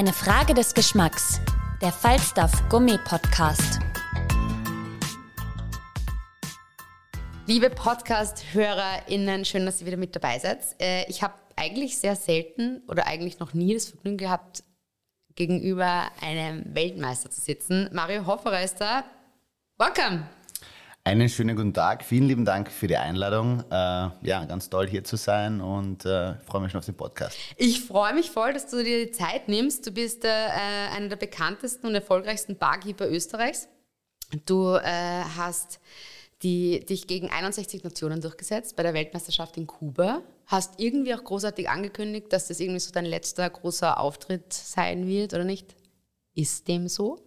Eine Frage des Geschmacks. Der Falstaff Gummi Podcast. Liebe Podcast-HörerInnen, schön, dass ihr wieder mit dabei seid. Äh, ich habe eigentlich sehr selten oder eigentlich noch nie das Vergnügen gehabt, gegenüber einem Weltmeister zu sitzen. Mario Hofferer ist da. Welcome! Einen schönen guten Tag. Vielen lieben Dank für die Einladung. Äh, ja, ganz toll hier zu sein und äh, freue mich schon auf den Podcast. Ich freue mich voll, dass du dir die Zeit nimmst. Du bist äh, einer der bekanntesten und erfolgreichsten Barkeeper Österreichs. Du äh, hast die, dich gegen 61 Nationen durchgesetzt bei der Weltmeisterschaft in Kuba. Hast irgendwie auch großartig angekündigt, dass das irgendwie so dein letzter großer Auftritt sein wird, oder nicht? Ist dem so?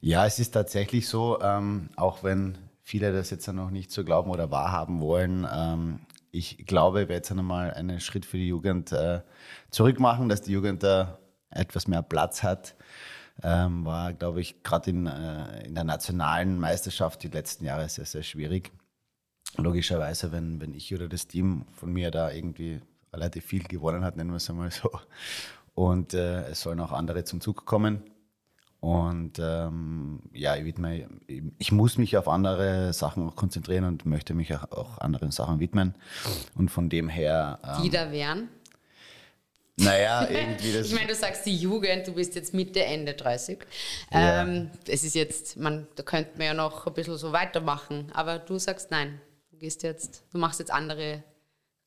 Ja, es ist tatsächlich so, ähm, auch wenn viele das jetzt noch nicht so glauben oder wahrhaben wollen. Ähm, ich glaube, ich werde jetzt einmal einen Schritt für die Jugend äh, zurück machen, dass die Jugend da etwas mehr Platz hat. Ähm, war, glaube ich, gerade in, äh, in der nationalen Meisterschaft die letzten Jahre sehr, sehr schwierig. Logischerweise, wenn, wenn ich oder das Team von mir da irgendwie relativ viel gewonnen hat, nennen wir es einmal so. Und äh, es sollen auch andere zum Zug kommen. Und ähm, ja, ich, widme, ich muss mich auf andere Sachen auch konzentrieren und möchte mich auch, auch anderen Sachen widmen. Und von dem her. Ähm, Die da wären? Naja, irgendwie das. ich meine, du sagst die Jugend, du bist jetzt Mitte, Ende 30. Ja. Ähm, es ist jetzt, man, da könnte man ja noch ein bisschen so weitermachen, aber du sagst nein. Du gehst jetzt, du machst jetzt andere,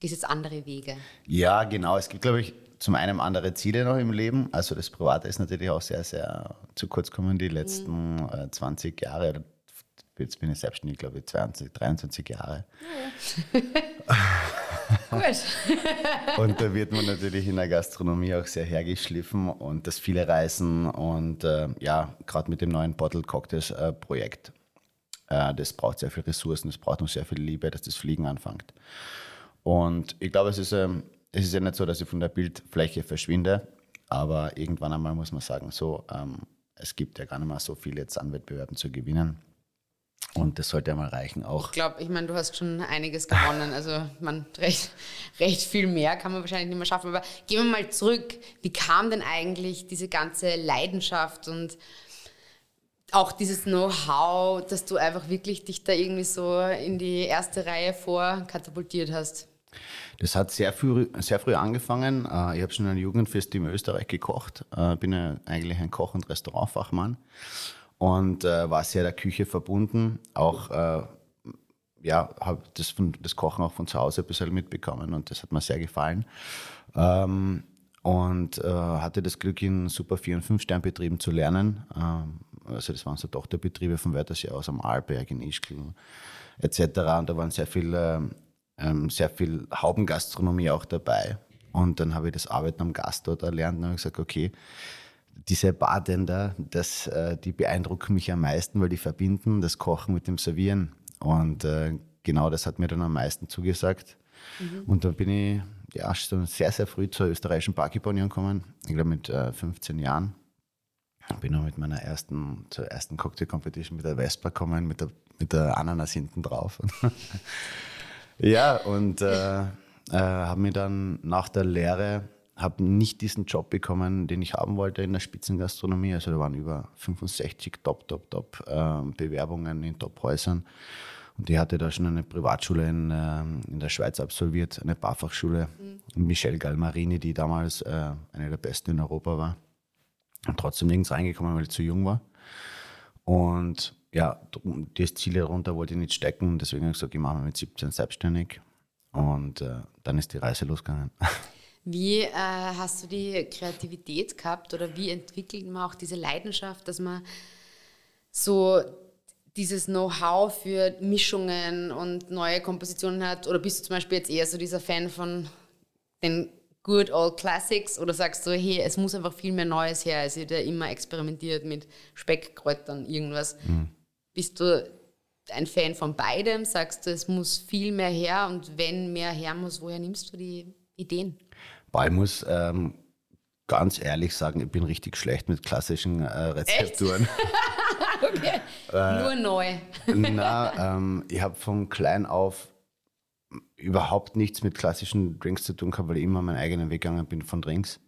gehst jetzt andere Wege. Ja, genau. Es gibt, glaube ich, zum einen andere Ziele noch im Leben. Also das Private ist natürlich auch sehr, sehr zu kurz gekommen die letzten mhm. äh, 20 Jahre. Jetzt bin ich selbstständig, glaube ich, 20, 23 Jahre. Ja. Gut. und da wird man natürlich in der Gastronomie auch sehr hergeschliffen und das viele Reisen und äh, ja, gerade mit dem neuen Bottle Cocktails äh, Projekt. Äh, das braucht sehr viel Ressourcen, das braucht noch sehr viel Liebe, dass das Fliegen anfängt. Und ich glaube, es ist ähm, es ist ja nicht so, dass ich von der Bildfläche verschwinde, aber irgendwann einmal muss man sagen, so, ähm, es gibt ja gar nicht mehr so viel jetzt an Wettbewerben zu gewinnen. Und das sollte ja mal reichen auch. Ich glaube, ich meine, du hast schon einiges gewonnen. Also man recht, recht viel mehr kann man wahrscheinlich nicht mehr schaffen. Aber gehen wir mal zurück. Wie kam denn eigentlich diese ganze Leidenschaft und auch dieses Know-how, dass du einfach wirklich dich da irgendwie so in die erste Reihe vorkatapultiert hast? Das hat sehr früh, sehr früh angefangen. Äh, ich habe schon ein Jugendfest in Österreich gekocht. Ich äh, bin eigentlich ein Koch- und Restaurantfachmann und äh, war sehr der Küche verbunden. Auch ja, habe das, das Kochen auch von zu Hause ein bisschen mitbekommen und das hat mir sehr gefallen. Ähm, und hatte das Glück, in Super 4- und 5-Sternbetrieben zu lernen. Ähm, also das waren so Tochterbetriebe von Wörthersee aus am Arlberg, in Ischgl etc. Und da waren sehr viele ähm, sehr viel Haubengastronomie auch dabei. Und dann habe ich das Arbeiten am Gast dort erlernt und habe gesagt, okay, diese Bartender, das, äh, die beeindrucken mich am meisten, weil die verbinden das Kochen mit dem Servieren. Und äh, genau das hat mir dann am meisten zugesagt. Mhm. Und dann bin ich ja, schon sehr, sehr früh zur österreichischen Barkeeper-Union gekommen. Ich glaube mit äh, 15 Jahren. Bin auch mit meiner ersten, zur ersten Cocktail-Competition mit der Vespa gekommen, mit der, mit der Ananas hinten drauf. Ja, und äh, äh, habe mir dann nach der Lehre habe nicht diesen Job bekommen, den ich haben wollte in der Spitzengastronomie. Also da waren über 65 Top, Top, Top äh, Bewerbungen in Top-Häusern. Und ich hatte da schon eine Privatschule in, äh, in der Schweiz absolviert, eine Barfachschule. Mhm. Michelle Galmarini, die damals äh, eine der besten in Europa war. Und trotzdem nirgends reingekommen, weil ich zu jung war. Und ja, das Ziel darunter wollte ich nicht stecken. Deswegen habe ich gesagt, ich mache mich mit 17 selbstständig. Und äh, dann ist die Reise losgegangen. Wie äh, hast du die Kreativität gehabt oder wie entwickelt man auch diese Leidenschaft, dass man so dieses Know-how für Mischungen und neue Kompositionen hat? Oder bist du zum Beispiel jetzt eher so dieser Fan von den Good Old Classics? Oder sagst du, hey, es muss einfach viel mehr Neues her, als ihr da immer experimentiert mit Speckkräutern, irgendwas? Mhm. Bist du ein Fan von beidem? Sagst du, es muss viel mehr her und wenn mehr her muss, woher nimmst du die Ideen? Boah, ich muss ähm, ganz ehrlich sagen, ich bin richtig schlecht mit klassischen äh, Rezepturen. okay. Äh, Nur neu. na, ähm, ich habe von klein auf überhaupt nichts mit klassischen Drinks zu tun gehabt, weil ich immer meinen eigenen Weg gegangen bin von Drinks.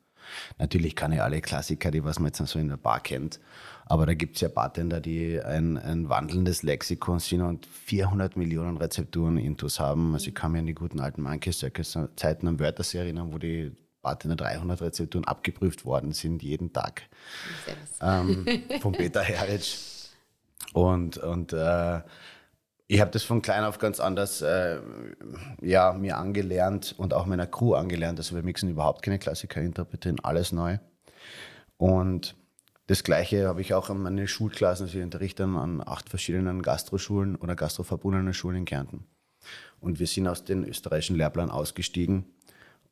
Natürlich kann ich alle Klassiker, die was man jetzt so in der Bar kennt. Aber da gibt es ja Bartender, die ein, ein wandelndes Lexikon sind und 400 Millionen Rezepturen intus haben. Also ich kann mich an die guten alten Monkey Circus Zeiten am Wörthersee erinnern, wo die Bartender 300 Rezepturen abgeprüft worden sind, jeden Tag. Ähm, von Peter Heric. Und, und äh, ich habe das von klein auf ganz anders äh, ja, mir angelernt und auch meiner Crew angelernt. Also wir mixen überhaupt keine Klassiker, interpretieren alles neu. Und das Gleiche habe ich auch an meine Schulklassen, also ich unterrichte an acht verschiedenen Gastroschulen oder gastroverbundenen Schulen in Kärnten. Und wir sind aus dem österreichischen Lehrplan ausgestiegen,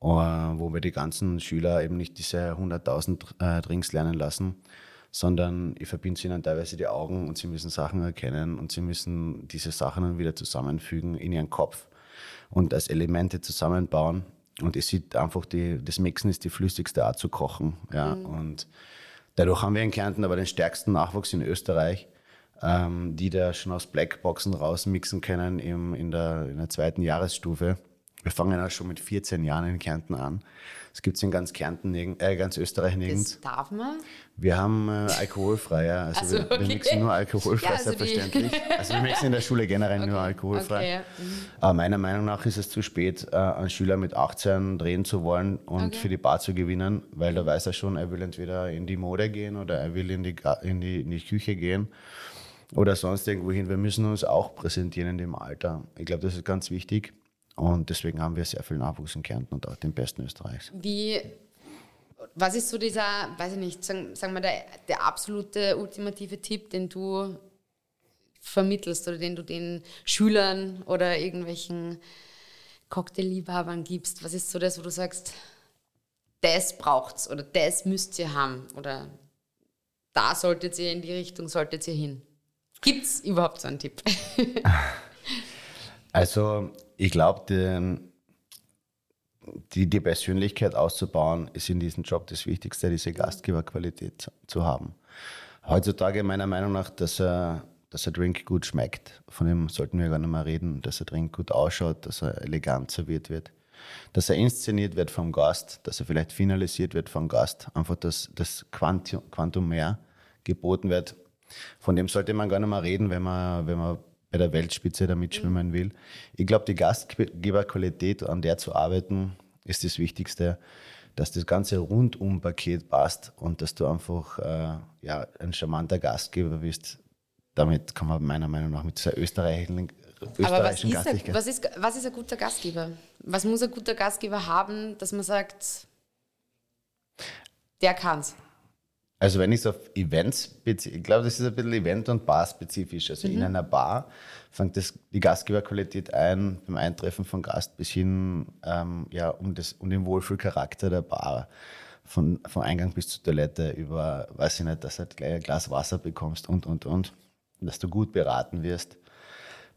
äh, wo wir die ganzen Schüler eben nicht diese 100.000 äh, Drinks lernen lassen, sondern ich verbinde sie ihnen teilweise die Augen und sie müssen Sachen erkennen und sie müssen diese Sachen dann wieder zusammenfügen in ihren Kopf und als Elemente zusammenbauen. Und es sieht einfach, die, das Mixen ist die flüssigste Art zu kochen. Ja? Mhm. Und dadurch haben wir in Kärnten aber den stärksten Nachwuchs in Österreich, ähm, die da schon aus Blackboxen rausmixen können im, in, der, in der zweiten Jahresstufe. Wir fangen auch schon mit 14 Jahren in Kärnten an. Das gibt es in ganz Kärnten, äh, ganz Österreich nirgends. Das darf man? Wir haben äh, alkoholfrei, ja. Also, also wir, okay. wir, mixen nur alkoholfrei, ja, also selbstverständlich. Also wir mixen in der Schule generell okay. nur alkoholfrei. Okay, ja. mhm. Aber meiner Meinung nach ist es zu spät, äh, einen Schüler mit 18 drehen zu wollen und für die Bar zu gewinnen, weil da weiß er schon, er will entweder in die Mode gehen oder er will in die, in die, in die Küche gehen oder sonst irgendwo hin. Wir müssen uns auch präsentieren in dem Alter. Ich glaube, das ist ganz wichtig. Und deswegen haben wir sehr viel Nachwuchs in Kärnten und auch den besten Österreichs. Wie, was ist so dieser, weiß ich nicht, sagen, sagen wir der, der absolute ultimative Tipp, den du vermittelst oder den du den Schülern oder irgendwelchen Cocktailliebhabern gibst? Was ist so das, wo du sagst, das braucht's oder das müsst ihr haben oder da solltet ihr in die Richtung, solltet ihr hin? Gibt es überhaupt so einen Tipp? also ich glaube, die, die Persönlichkeit auszubauen, ist in diesem Job das Wichtigste, diese Gastgeberqualität zu haben. Heutzutage meiner Meinung nach, dass er, dass ein Drink gut schmeckt, von dem sollten wir gar nicht mehr reden, dass ein Drink gut ausschaut, dass er elegant serviert wird, dass er inszeniert wird vom Gast, dass er vielleicht finalisiert wird vom Gast, einfach dass das Quantum, Quantum mehr geboten wird. Von dem sollte man gar nicht mehr reden, wenn man, wenn man bei der Weltspitze da mitschwimmen will. Ich glaube, die Gastgeberqualität, an der zu arbeiten, ist das Wichtigste, dass das ganze Rundum-Paket passt und dass du einfach äh, ja, ein charmanter Gastgeber bist. Damit kann man meiner Meinung nach mit dieser österreichischen, österreichischen Aber was ist, ein, was, ist, was ist ein guter Gastgeber? Was muss ein guter Gastgeber haben, dass man sagt, der kann's? Also wenn ich es auf Events beziehe, ich glaube, das ist ein bisschen Event- und Bar-spezifisch. Also mhm. in einer Bar fängt das, die Gastgeberqualität ein, beim Eintreffen von Gast bis hin ähm, ja, um, das, um den Wohlfühlcharakter der Bar. Von, vom Eingang bis zur Toilette über, weiß ich nicht, dass du halt gleich ein Glas Wasser bekommst und, und, und. Und dass du gut beraten wirst.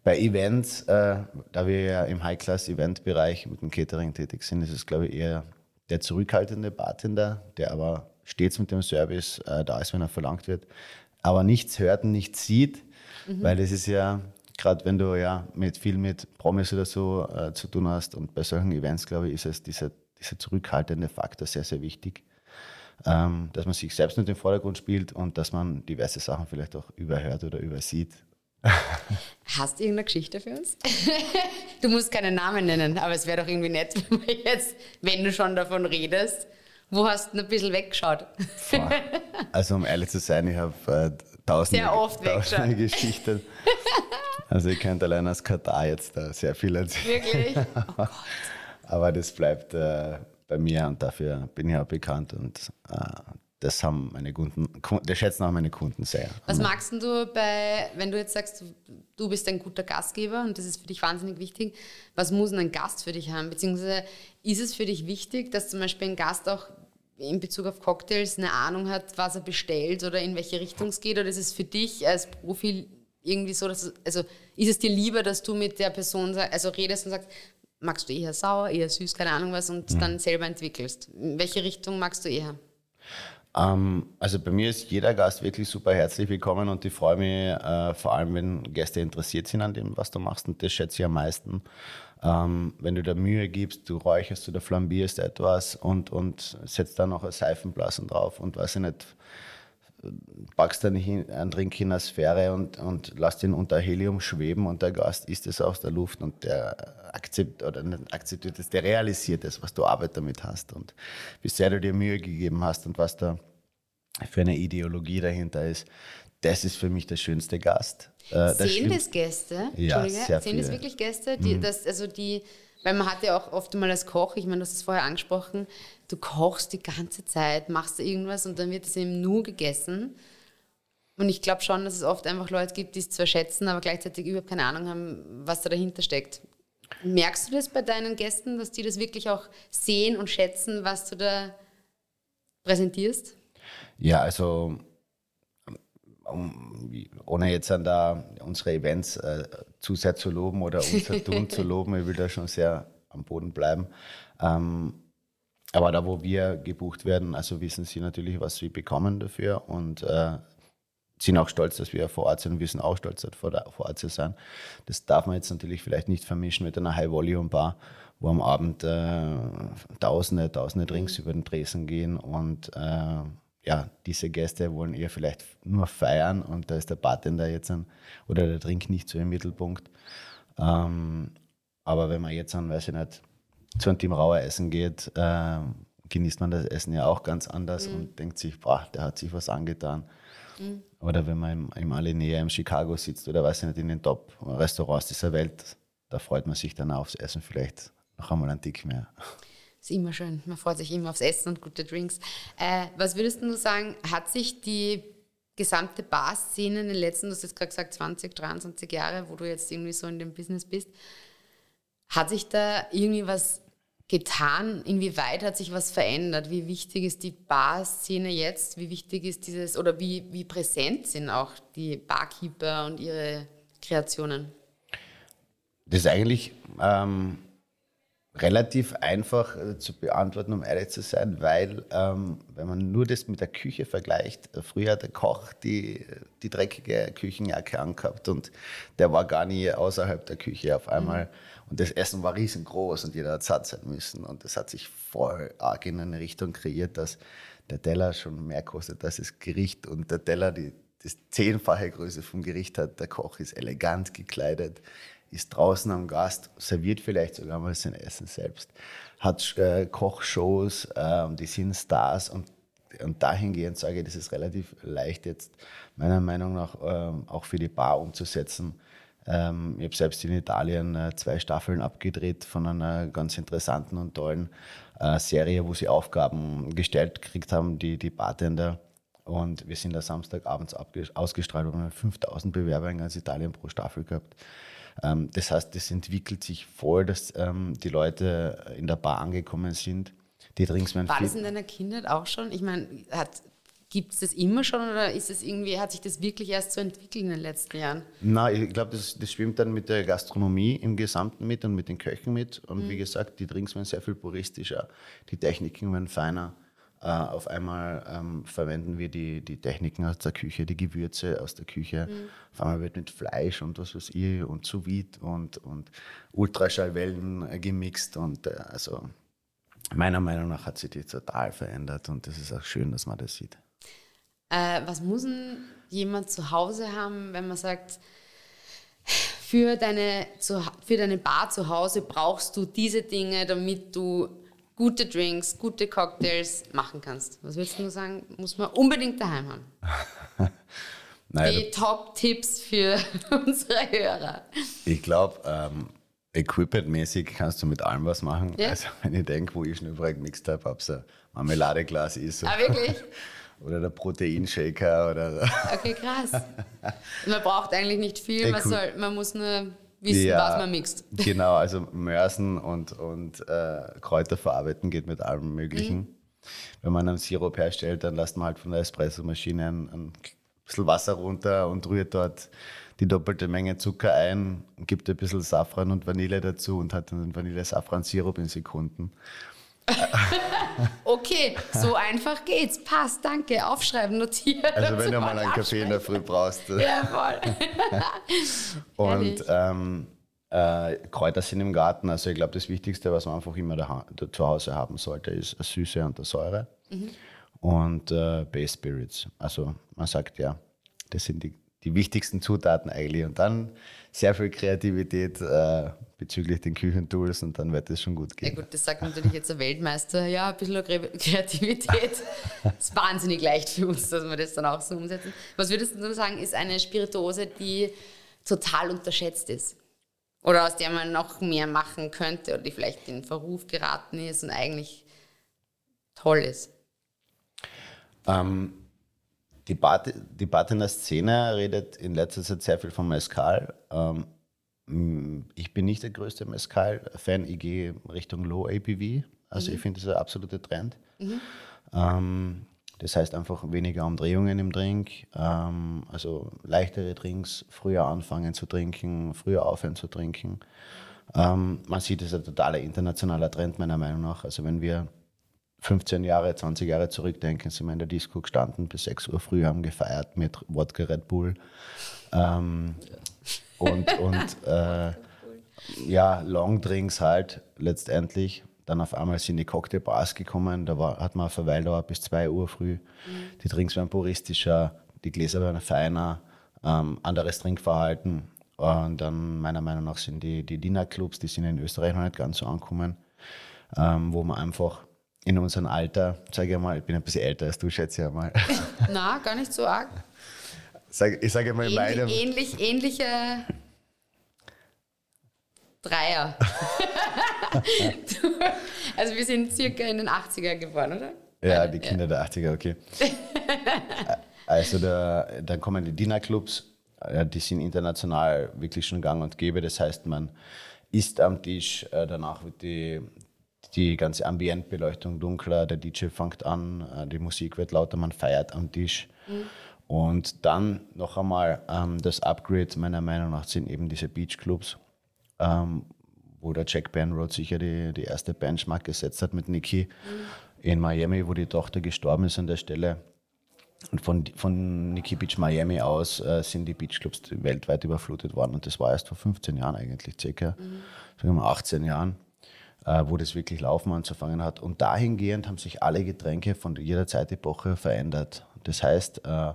Bei Events, äh, da wir ja im High-Class-Event-Bereich mit dem Catering tätig sind, ist es, glaube ich, eher der zurückhaltende Bartender, der aber stets mit dem Service äh, da ist, wenn er verlangt wird, aber nichts hört und nichts sieht, mhm. weil es ist ja, gerade wenn du ja mit viel mit Promis oder so äh, zu tun hast und bei solchen Events, glaube ich, ist es dieser, dieser zurückhaltende Faktor sehr, sehr wichtig. Ähm, dass man sich selbst nicht im Vordergrund spielt und dass man diverse Sachen vielleicht auch überhört oder übersieht. Hast du irgendeine Geschichte für uns? du musst keinen Namen nennen, aber es wäre doch irgendwie nett, wenn, jetzt, wenn du schon davon redest, wo hast du ein bisschen weggeschaut? Also um ehrlich zu sein, ich habe äh, tausende, sehr oft tausende Geschichten. Also ich könnte allein aus Katar jetzt da sehr viel erzählen. Wirklich? Oh Aber das bleibt äh, bei mir und dafür bin ich auch bekannt und äh, das haben meine Kunden, das schätzen auch meine Kunden sehr. Was magst du bei, wenn du jetzt sagst, du bist ein guter Gastgeber und das ist für dich wahnsinnig wichtig, was muss ein Gast für dich haben? Beziehungsweise ist es für dich wichtig, dass zum Beispiel ein Gast auch in Bezug auf Cocktails eine Ahnung hat, was er bestellt oder in welche Richtung es geht? Oder ist es für dich als Profi irgendwie so, dass, also ist es dir lieber, dass du mit der Person also redest und sagst, magst du eher sauer, eher süß, keine Ahnung was, und mhm. dann selber entwickelst? In welche Richtung magst du eher? Ähm, also bei mir ist jeder Gast wirklich super herzlich willkommen und ich freue mich äh, vor allem, wenn Gäste interessiert sind an dem, was du machst und das schätze ich am meisten. Ähm, wenn du da Mühe gibst, du räucherst oder flambierst etwas und, und setzt da noch ein Seifenblasen drauf und weiß ich nicht, packst dann einen Drink in der Sphäre und, und lass den unter Helium schweben und der Gast isst es aus der Luft und der akzeptiert oder akzeptiert es, der realisiert es, was du Arbeit damit hast und wie sehr du dir Mühe gegeben hast und was da für eine Ideologie dahinter ist. Das ist für mich der schönste Gast. Äh, Sehen das Gäste? Ja, sehr Sehen das wirklich Gäste? Die, mhm. das, also die, weil man hat ja auch oft mal als Koch, ich meine, du hast es vorher angesprochen, du kochst die ganze Zeit, machst irgendwas und dann wird es eben nur gegessen. Und ich glaube schon, dass es oft einfach Leute gibt, die es zwar schätzen, aber gleichzeitig überhaupt keine Ahnung haben, was da dahinter steckt. Merkst du das bei deinen Gästen, dass die das wirklich auch sehen und schätzen, was du da präsentierst? Ja, also um, ohne jetzt an da unsere Events äh, zu sehr zu loben oder unser Tun zu loben, ich will da schon sehr am Boden bleiben. Ähm, aber da, wo wir gebucht werden, also wissen sie natürlich, was sie bekommen dafür und äh, sind auch stolz, dass wir vor Ort sind und wir sind auch stolz, vor, vor Ort zu sein. Das darf man jetzt natürlich vielleicht nicht vermischen mit einer High-Volume-Bar, wo am Abend äh, Tausende, Tausende Drinks über den Tresen gehen und äh, ja, diese Gäste wollen eher vielleicht nur feiern und da ist der Bartender jetzt ein, oder der Drink nicht so im Mittelpunkt. Ähm, aber wenn man jetzt an, weiß ich nicht, zu einem Team Rauer essen geht, äh, genießt man das Essen ja auch ganz anders mhm. und denkt sich, boah, der hat sich was angetan. Mhm. Oder wenn man im, im Alinea im Chicago sitzt oder weiß ich nicht, in den Top-Restaurants dieser Welt, da freut man sich dann aufs Essen vielleicht noch einmal ein Tick mehr. Ist immer schön. Man freut sich immer aufs Essen und gute Drinks. Äh, was würdest du sagen, hat sich die gesamte Bar-Szene in den letzten, du hast jetzt gerade gesagt, 20, 23 Jahre, wo du jetzt irgendwie so in dem Business bist, hat sich da irgendwie was getan? Inwieweit hat sich was verändert? Wie wichtig ist die Bar-Szene jetzt? Wie wichtig ist dieses oder wie, wie präsent sind auch die Barkeeper und ihre Kreationen? Das ist eigentlich ähm, relativ einfach äh, zu beantworten, um ehrlich zu sein, weil ähm, wenn man nur das mit der Küche vergleicht, äh, früher hat der Koch die, die dreckige Küchenjacke angehabt und der war gar nie außerhalb der Küche auf einmal. Mhm. Und das Essen war riesengroß und jeder hat satt sein müssen. Und das hat sich voll arg in eine Richtung kreiert, dass der Teller schon mehr kostet als das Gericht und der Teller die das zehnfache Größe vom Gericht hat. Der Koch ist elegant gekleidet ist draußen am Gast, serviert vielleicht sogar mal sein Essen selbst, hat äh, Kochshows, äh, die sind Stars und, und dahingehend sage ich, das ist relativ leicht jetzt meiner Meinung nach äh, auch für die Bar umzusetzen. Ähm, ich habe selbst in Italien äh, zwei Staffeln abgedreht von einer ganz interessanten und tollen äh, Serie, wo sie Aufgaben gestellt gekriegt haben, die, die Bartender. Und wir sind da Samstagabends ausgestrahlt und haben 5000 Bewerber in ganz Italien pro Staffel gehabt. Ähm, das heißt, es entwickelt sich voll, dass ähm, die Leute in der Bar angekommen sind. Die Drinks War das in deiner Kindheit auch schon? Ich meine, Gibt es das immer schon oder ist es irgendwie, hat sich das wirklich erst so entwickelt in den letzten Jahren? Nein, ich glaube, das, das, schwimmt dann mit der Gastronomie im Gesamten mit und mit den Köchen mit. Und mhm. wie gesagt, die Drinks werden sehr viel puristischer, die Techniken werden feiner. Äh, auf einmal ähm, verwenden wir die, die Techniken aus der Küche, die Gewürze aus der Küche. Mhm. Auf einmal wird mit Fleisch und was weiß ich und sous und, und Ultraschallwellen äh, gemixt. Und äh, also meiner Meinung nach hat sich die total verändert und das ist auch schön, dass man das sieht. Äh, was muss denn jemand zu Hause haben, wenn man sagt, für deine, für deine Bar zu Hause brauchst du diese Dinge, damit du gute Drinks, gute Cocktails machen kannst? Was würdest du nur sagen, muss man unbedingt daheim haben? Nein, Die Top-Tipps für unsere Hörer. Ich glaube, ähm, Equipment-mäßig kannst du mit allem was machen. Ja? Also wenn ich denke, wo ich schon überall gemixt habe, ob es ein Marmeladeglas ist. Ah, wirklich? oder der Proteinshaker oder. Okay, krass. Man braucht eigentlich nicht viel, man, soll, man muss nur wissen, Ja, was man mixt. Genau, also Mörsen und, und äh, Kräuter verarbeiten geht mit allem Möglichen. Mhm. Wenn man einen Sirup herstellt, dann lässt man halt von der Espressomaschine ein, ein bisschen Wasser runter und rührt dort die doppelte Menge Zucker ein, gibt ein bisschen Safran und Vanille dazu und hat dann Vanille-Safran-Sirup in Sekunden. Okay, so einfach geht's. Passt, danke. Aufschreiben, notieren. Also wenn du mal einen Kaffee in der Früh brauchst. äh, Ja, voll. Und ähm, äh, Kräuter sind im Garten. Also ich glaube, das Wichtigste, was man einfach immer da, da zu Hause haben sollte, ist eine Süße und eine Säure. Und äh, Base Spirits. Also man sagt ja, das sind die, die wichtigsten Zutaten eigentlich. Und dann sehr viel Kreativität äh, bezüglich den Küchentools und dann wird es schon gut Ja gehen. gut, das sagt natürlich jetzt der Weltmeister. Ja, ein bisschen Kre- Kreativität. Das ist wahnsinnig leicht für uns, dass wir das dann auch so umsetzen. Was würdest du sagen, ist eine Spirituose, die total unterschätzt ist? Oder aus der man noch mehr machen könnte oder die vielleicht in Verruf geraten ist und eigentlich toll ist? Ähm, die, Bat die Batener Szene redet in letzter Zeit sehr viel vom Mezcal. Ähm, mh, ich bin nicht der größte Mezcal-Fan. Ich gehe Richtung Low APV. Also ich finde das ein absoluter Trend. Ähm, das heißt einfach weniger Umdrehungen im Drink, ähm, also leichtere Drinks, früher anfangen zu trinken, früher aufhören zu trinken. Ähm, man sieht, es ist ein totaler internationaler Trend meiner Meinung nach. Also wenn wir 15 Jahre, 20 Jahre zurückdenken, sind wir in der Disco gestanden bis 6 Uhr früh, haben gefeiert mit Wodka Red Bull. Ähm, und und äh, ja, Longdrinks halt letztendlich. Dann auf einmal sind die Cocktailbars gekommen, da war, hat man Verweildauer bis 2 Uhr früh. Die Drinks werden puristischer, die Gläser werden feiner, ähm, anderes Trinkverhalten. Und dann meiner Meinung nach sind die, die Dinnerclubs, die sind in Österreich noch nicht ganz so angekommen, ähm, wo man einfach in unserem Alter, sage ich mal, ich bin ein bisschen älter als du, schätze ich mal. Na, gar nicht so arg. Sag, ich sage mal in meinem. Ähnlich, ähnlich, ähnliche Dreier. Du- also wir sind circa in den 80er geboren, oder? Ja, die Kinder der 80er, okay. also da, dann kommen die Dinnerclubs, ja, die sind international wirklich schon gang und gäbe. Das heißt, man isst am Tisch, äh, danach wird die, die ganze Ambientbeleuchtung dunkler, der DJ fängt an, äh, die Musik wird lauter, man feiert am Tisch. Und dann noch einmal ähm, das Upgrade meiner Meinung nach sind eben diese Beachclubs, ähm, wo der Jack Benroth sicher die, die erste Benchmark gesetzt hat mit Nicky in Miami, wo die Tochter gestorben ist an der Stelle. Und von, von Nikki Beach Miami aus äh, sind die Beachclubs weltweit überflutet worden. Und das war erst vor 15 Jahren eigentlich, circa, sagen wir mal 18 Jahren, wo das wirklich laufen anzufangen hat. Und dahingehend haben sich alle Getränke von jeder Zeitepoche verändert. Das heißt, äh,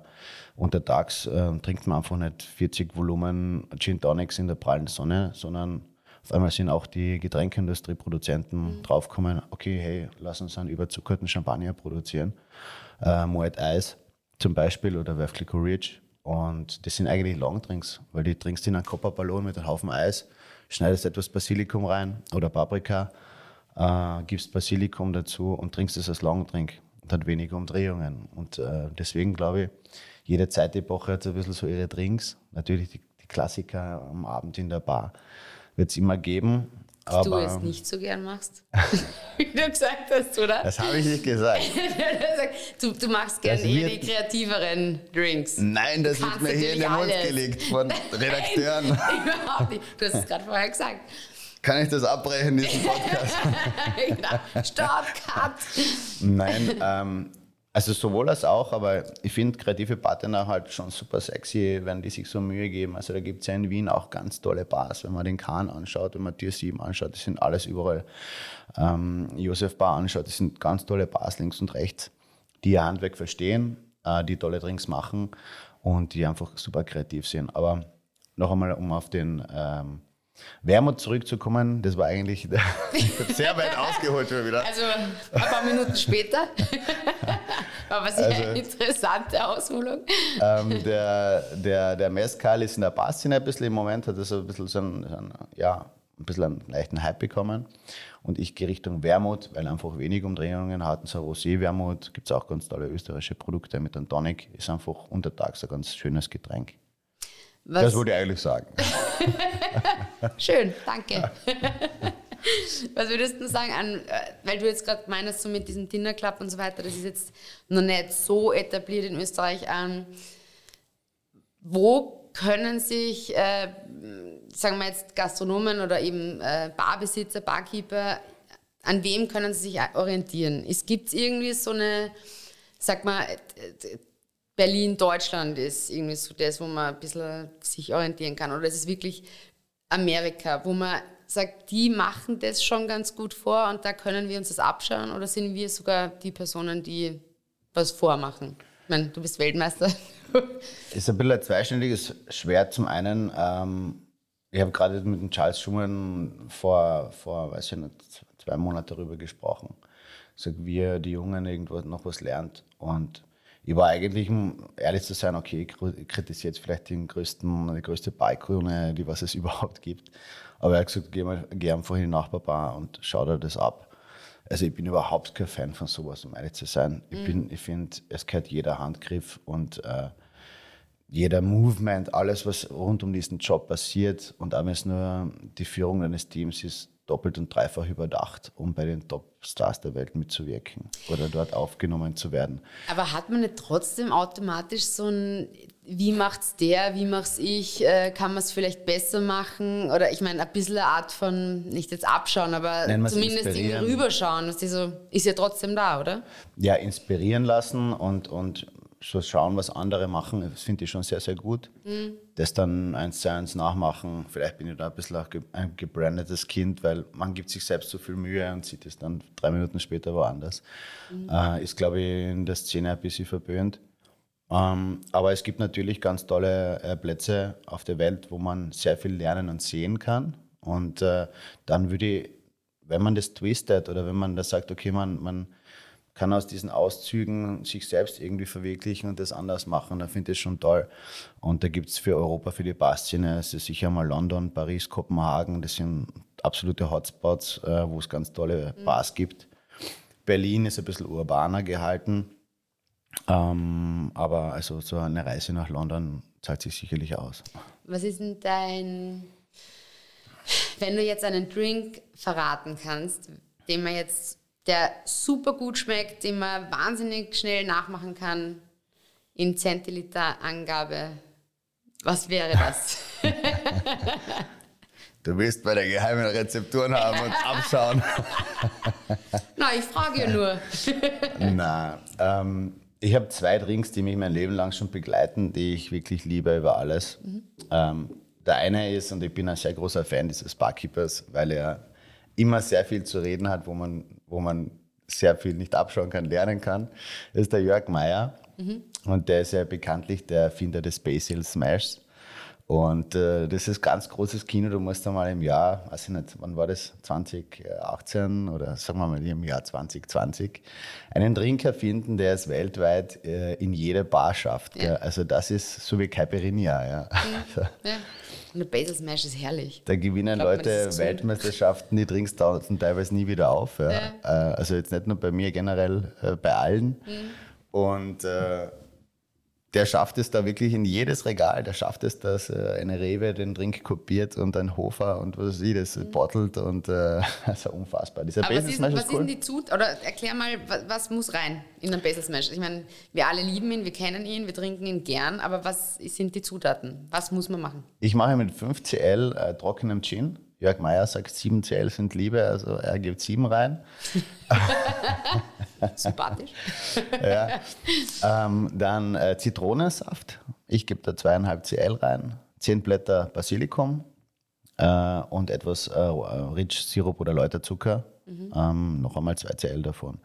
untertags äh, trinkt man einfach nicht 40 Volumen Gin Tonics in der prallen Sonne, sondern auf einmal sind auch die Getränkindustrieproduzenten draufgekommen, okay, hey, lass uns einen überzuckerten Champagner produzieren. Äh, Moet Eis zum Beispiel oder Weflico Ridge. Und das sind eigentlich Longdrinks, weil die trinkst in einen Kopperballon mit einem Haufen Eis, schneidest etwas Basilikum rein oder Paprika, äh, gibst Basilikum dazu und trinkst es als Longdrink und hat weniger Umdrehungen. Und äh, deswegen glaube ich, jede Zeitepoche hat so ein bisschen so ihre Drinks. Natürlich die, die Klassiker am Abend in der Bar wird es immer geben. Was du es nicht so gern machst. Wie du gesagt hast, oder? das habe ich nicht gesagt. du, du machst gerne eher die kreativeren Drinks. Nein, das wird mir hier in den Mund gelegt von Redakteuren. Überhaupt nicht. Du hast es gerade vorher gesagt. Kann ich das abbrechen, diesen Podcast? genau. Stopp, cut. Nein, ähm, also sowohl als auch, aber ich finde kreative Partner halt schon super sexy, wenn die sich so Mühe geben. Also da gibt es ja in Wien auch ganz tolle Bars, wenn man den Kahn anschaut, wenn man Tier 7 anschaut, das sind alles überall. Ähm, Josef Bar anschaut, das sind ganz tolle Bars links und rechts, die ihr Handwerk verstehen, äh, die tolle Drinks machen und die einfach super kreativ sind. Aber noch einmal, um auf den ähm, Wermut zurückzukommen, das war eigentlich sehr weit ausgeholt schon wieder. Also ein paar Minuten später. Aber sehr Also- interessante Ausholung. ähm, der, der, der Mezcal ist in der Barszene ein bisschen im Moment, hat das ein bisschen so ein, so ein ja, ein bisschen einen leichten Hype bekommen. Und ich gehe Richtung Wermut, weil einfach wenig Umdrehungen hatten. So Rosé-Wermut gibt es auch ganz tolle österreichische Produkte mit einem Tonic. Ist einfach untertags ein ganz schönes Getränk. Was, Das wollte ich eigentlich sagen. Schön, danke. Was würdest du sagen, an, äh, weil du jetzt gerade meinst, so mit diesem Dinner Club und so weiter, das ist jetzt noch nicht so etabliert in Österreich. Ähm, wo können sich, äh, sagen wir jetzt Gastronomen oder eben äh, Barbesitzer, Barkeeper, an wem können sie sich orientieren? Es gibt irgendwie so eine, sag mal, Berlin, Deutschland ist irgendwie so das, wo man ein bisschen sich orientieren kann. Oder ist es wirklich Amerika, wo man sagt, die machen das schon ganz gut vor und da können wir uns das abschauen? Oder sind wir sogar die Personen, die was vormachen? Ich meine, du bist Weltmeister. ist ein bisschen ein zweischneidiges Schwert. Zum einen, ähm, ich habe gerade mit dem Charles Schumann vor, vor, weiß ich nicht, zwei Monaten darüber gesprochen. Sag, wie er die Jungen irgendwo noch was lernt. Und ich war eigentlich, um ehrlich zu sein, okay, ich kritisiere jetzt vielleicht den größten, die größte Balkone, die was es überhaupt gibt. Aber er hat gesagt, geh, mal, geh einfach in die Nachbarbar und schau dir das ab. Also ich bin überhaupt kein Fan von sowas, um ehrlich zu sein. Ich, bin, ich finde, es gehört jeder Handgriff und äh, jeder Movement, alles, was rund um diesen Job passiert und auch wenn es nur die Führung eines Teams ist, doppelt und dreifach überdacht, um bei den Top-Stars der Welt mitzuwirken oder dort aufgenommen zu werden. Aber hat man nicht trotzdem automatisch so ein, wie macht's der, wie mach's ich, äh, kann man es vielleicht besser machen? Oder ich meine, ein bisschen eine Art von, nicht jetzt abschauen, aber wir's zumindest irgendwie rüberschauen. Was die so, ist ja trotzdem da, oder? Ja, inspirieren lassen und, und so schauen, was andere machen, das finde ich schon sehr, sehr gut. Das dann eins zu eins nachmachen. Vielleicht bin ich da ein bisschen auch ein gebrandetes Kind, weil man gibt sich selbst so viel Mühe und sieht es dann drei Minuten später woanders. Äh, ist, glaube ich, in der Szene ein bisschen verböhnt. Ähm, aber es gibt natürlich ganz tolle äh, Plätze auf der Welt, wo man sehr viel lernen und sehen kann. Und äh, dann würde ich, wenn man das twistet oder wenn man da sagt, okay, man, man kann aus diesen Auszügen sich selbst irgendwie verwirklichen und das anders machen, dann finde ich das schon toll. Und da gibt es für Europa, für die Barszene, es ist sicher mal London, Paris, Kopenhagen, das sind absolute Hotspots, äh, wo es ganz tolle Bars gibt. Berlin ist ein bisschen urbaner gehalten. Ähm, aber also so eine Reise nach London zahlt sich sicherlich aus. Was ist denn dein, wenn du jetzt einen Drink verraten kannst, den man jetzt, der super gut schmeckt, den man wahnsinnig schnell nachmachen kann, in Zentiliter Angabe, was wäre das? Du willst bei der geheimen Rezepturen haben und abschauen. Na, ich frage ja nur. Na, ähm, ich habe zwei Drinks, die mich mein Leben lang schon begleiten, die ich wirklich liebe über alles. Ähm, der eine ist, und ich bin ein sehr großer Fan dieses Barkeepers, weil er immer sehr viel zu reden hat, wo man, wo man sehr viel nicht abschauen kann, lernen kann. Ist der Jörg Meyer. Und der ist ja bekanntlich der Erfinder des Basil Smashs. Und äh, das ist ganz großes Kino. Du musst einmal im Jahr, weiß ich nicht, wann war das? 2018 oder sagen wir mal im Jahr 2020, einen Drink erfinden, der es weltweit äh, in jede Bar schafft. Ja. Also das ist so wie Caipirinha. Ja. Also, Ja. Und der Basil Smash ist herrlich. da gewinnen das Leute. Weltmeisterschaften, die Drinks tauchen teilweise nie wieder auf. Ja. Ja. Äh, also jetzt nicht nur bei mir, generell äh, bei allen. Mhm. Und äh, der schafft es da wirklich in jedes Regal, der schafft es, dass äh, eine Rewe den Drink kopiert und ein Hofer und was weiß ich, das bottelt und äh, also unfassbar. Dieser Mhm. Aber was, Basil ist, Smash was ist ist cool. denn die Zut oder erklär mal, was, was muss rein in einen Basil Smash? Ich meine, wir alle lieben ihn, wir kennen ihn, wir trinken ihn gern, aber was sind die Zutaten? Was muss man machen? Ich mache mit 5 CL äh, trockenem Gin. Jörg Meyer sagt, 7 CL sind Liebe, also er gibt 7 rein. Sympathisch. ja. ähm, dann äh, Zitronensaft. Ich gebe da zweieinhalb CL rein. 10 Blätter Basilikum äh, und etwas äh, Rich-Sirup oder Läuterzucker. Ähm, noch einmal 2 CL davon.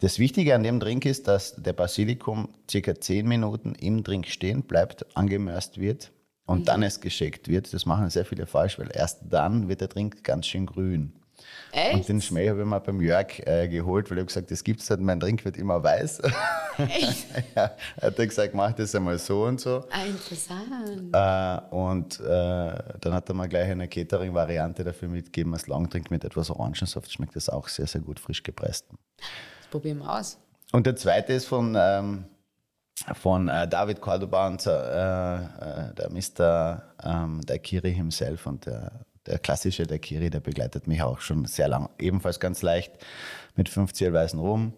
Das Wichtige an dem Drink ist, dass der Basilikum circa 10 Minuten im Drink stehen bleibt, angemörst wird und dann es geschickt wird. Das machen sehr viele falsch, weil erst dann wird der Drink ganz schön grün. Und Echt? den Schmäh habe ich mal beim Jörg äh, geholt, weil ich habe gesagt, das gibt es nicht, mein Drink wird immer weiß. Echt? ja, er hat gesagt, mach das einmal so und so. Ah, interessant. Äh, und äh, dann hat er mir gleich eine Catering-Variante dafür mitgegeben als Longdrink mit etwas Orangensaft. Schmeckt das auch sehr, sehr gut frisch gepresst. Das probieren wir aus. Und der zweite ist von, ähm, von äh, David Cordoba und äh, äh, der Mr. Ähm, Daikiri himself und der, der klassische Daikiri, der begleitet mich auch schon sehr lang. Ebenfalls ganz leicht mit 50 weißen Rum,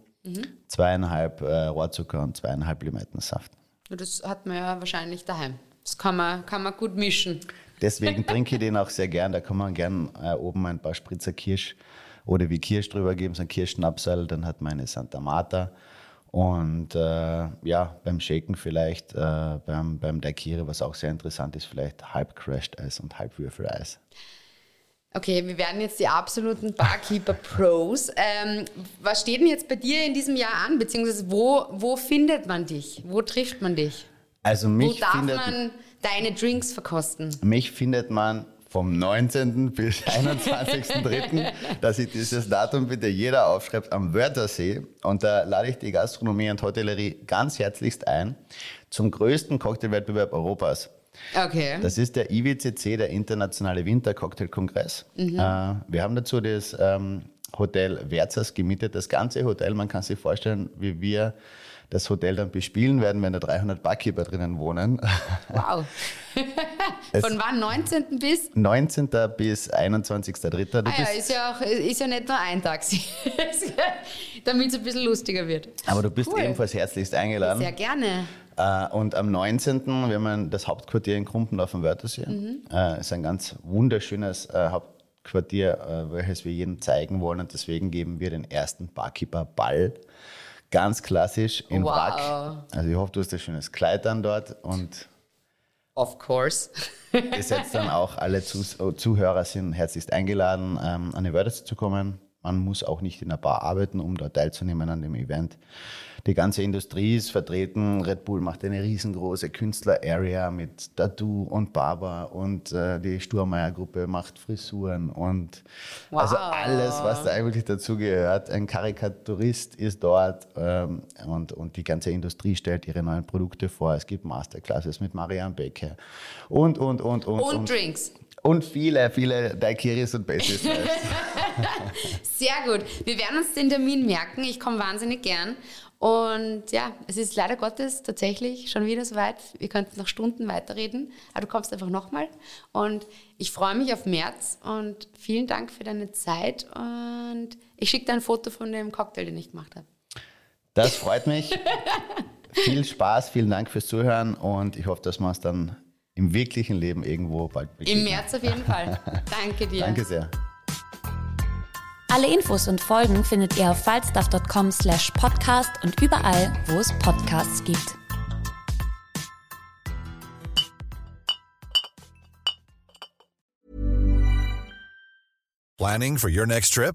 zweieinhalb äh, Rohrzucker und zweieinhalb Limettensaft. Das hat man ja wahrscheinlich daheim. Das kann man, kann man gut mischen. Deswegen trinke ich den auch sehr gern. Da kann man gern äh, oben ein paar Spritzer Kirsch oder wie Kirsch drüber geben, so ein Kirschschnapsal. Dann hat man eine Santa Marta. Und äh, ja, beim Shaken vielleicht, äh, beim, beim Daikiri, was auch sehr interessant ist, vielleicht halb Crashed Eis und halb Würfeleis. Okay, wir werden jetzt die absoluten Barkeeper-Pros. Ähm, was steht denn jetzt bei dir in diesem Jahr an? Beziehungsweise wo, wo findet man dich? Wo trifft man dich? Also Wo mich darf findet, man deine Drinks verkosten? mich findet man vom 19. bis 21.03., dass ich dieses Datum bitte jeder aufschreibt, am Wörthersee. Und da lade ich die Gastronomie und Hotellerie ganz herzlichst ein zum größten Cocktailwettbewerb Europas. Okay. Das ist der IWCC, der Internationale Wintercocktailkongress. Äh, wir haben dazu das ähm, Hotel Verzas gemietet, das ganze Hotel. Man kann sich vorstellen, wie wir das Hotel dann bespielen werden, wenn da 300 Barkeeper drinnen wohnen. Wow. Von wann? 19. bis? 19. bis 21.03. Du Ah ja, ist ja, auch, ist ja nicht nur ein Taxi. Damit es ein bisschen lustiger wird. aber du bist Cool. ebenfalls herzlichst eingeladen. Sehr gerne. Äh, und am 19. wir haben das Hauptquartier in Krumpen auf dem Wörthersee. Mhm. Äh, ist ein ganz wunderschönes äh, Hauptquartier, welches wir jedem zeigen wollen. Und deswegen geben wir den ersten Barkeeper-Ball. Ganz klassisch in Wow. Wrack. Also ich hoffe, du hast ein schönes Kleid an dort und Of course. ihr seid dann auch alle Zus Zuhörer sind herzlichst eingeladen, ähm, an die Wörthersee zu kommen. Man muss auch nicht in einer Bar arbeiten, um dort teilzunehmen an dem Event. Die ganze Industrie ist vertreten. Red Bull macht eine riesengroße Künstler-Area mit Tattoo und Barber und äh, die Sturmeier-Gruppe macht Frisuren und also Wow. alles, was da eigentlich dazu gehört. Ein Karikaturist ist dort ähm, und, und die ganze Industrie stellt ihre neuen Produkte vor. Es gibt Masterclasses mit Marianne Becker und, und, und, und. Und Drinks. Und viele, viele Daiquiris und Basics. Sehr gut. Wir werden uns den Termin merken. Ich komme wahnsinnig gern. Und ja, es ist leider Gottes tatsächlich schon wieder soweit. Wir könnten noch Stunden weiterreden, aber du kommst einfach nochmal. Und ich freue mich auf März und vielen Dank für deine Zeit. Und ich schicke dir ein Foto von dem Cocktail, den ich gemacht habe. Das freut mich. Viel Spaß, vielen Dank fürs Zuhören und ich hoffe, dass wir uns dann im wirklichen Leben irgendwo bald Im begegnen. März auf jeden Fall. Danke dir. Danke sehr. Alle Infos und Folgen findet ihr auf falstaff.com slash podcast und überall, wo es Podcasts gibt. Planning for your next trip?